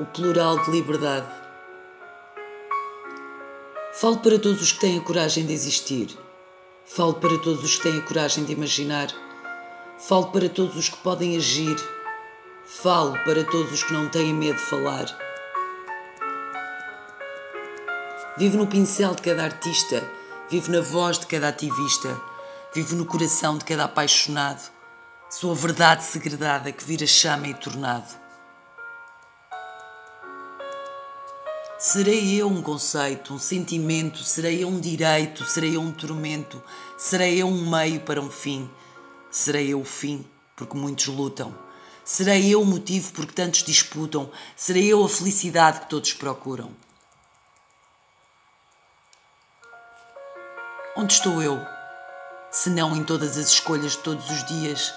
o plural de liberdade. Falo para todos os que têm a coragem de existir. Falo para todos os que têm a coragem de imaginar. Falo para todos os que podem agir. Falo para todos os que não têm medo de falar. Vivo no pincel de cada artista, vivo na voz de cada ativista, vivo no coração de cada apaixonado. Sou a verdade segredada que vira chama e tornado. Serei eu um conceito, um sentimento, serei eu um direito, serei eu um tormento, serei eu um meio para um fim, serei eu o fim, porque muitos lutam, serei eu o motivo porque tantos disputam, serei eu a felicidade que todos procuram. Onde estou eu? Se não em todas as escolhas de todos os dias,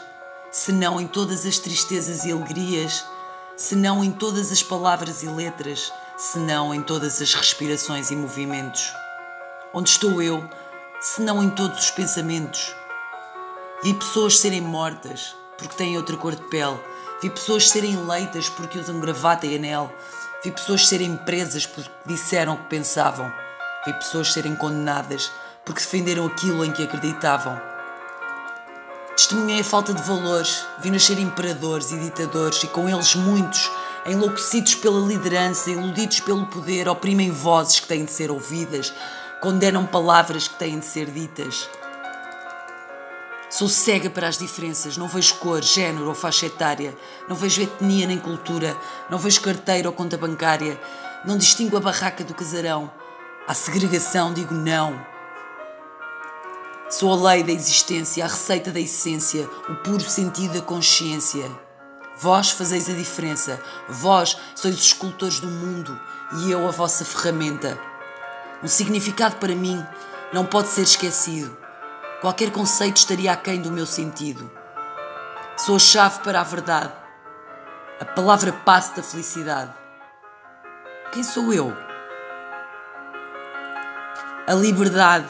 se não em todas as tristezas e alegrias, se não em todas as palavras e letras senão em todas as respirações e movimentos? Onde estou eu, senão em todos os pensamentos? Vi pessoas serem mortas porque têm outra cor de pele. Vi pessoas serem eleitas porque usam gravata e anel. Vi pessoas serem presas porque disseram o que pensavam. Vi pessoas serem condenadas porque defenderam aquilo em que acreditavam. Testemunhei a falta de valores, vi nascer imperadores e ditadores e com eles muitos enlouquecidos pela liderança, iludidos pelo poder, oprimem vozes que têm de ser ouvidas, condenam palavras que têm de ser ditas. Sou cega para as diferenças, não vejo cor, género ou faixa etária, não vejo etnia nem cultura, não vejo carteira ou conta bancária, não distingo a barraca do casarão. À segregação digo não. Sou a lei da existência, a receita da essência, o puro sentido da consciência. Vós fazeis a diferença. Vós sois os escultores do mundo e eu a vossa ferramenta. Um significado para mim não pode ser esquecido. Qualquer conceito estaria aquém do meu sentido. Sou a chave para a verdade. A palavra passe da felicidade. Quem sou eu? A liberdade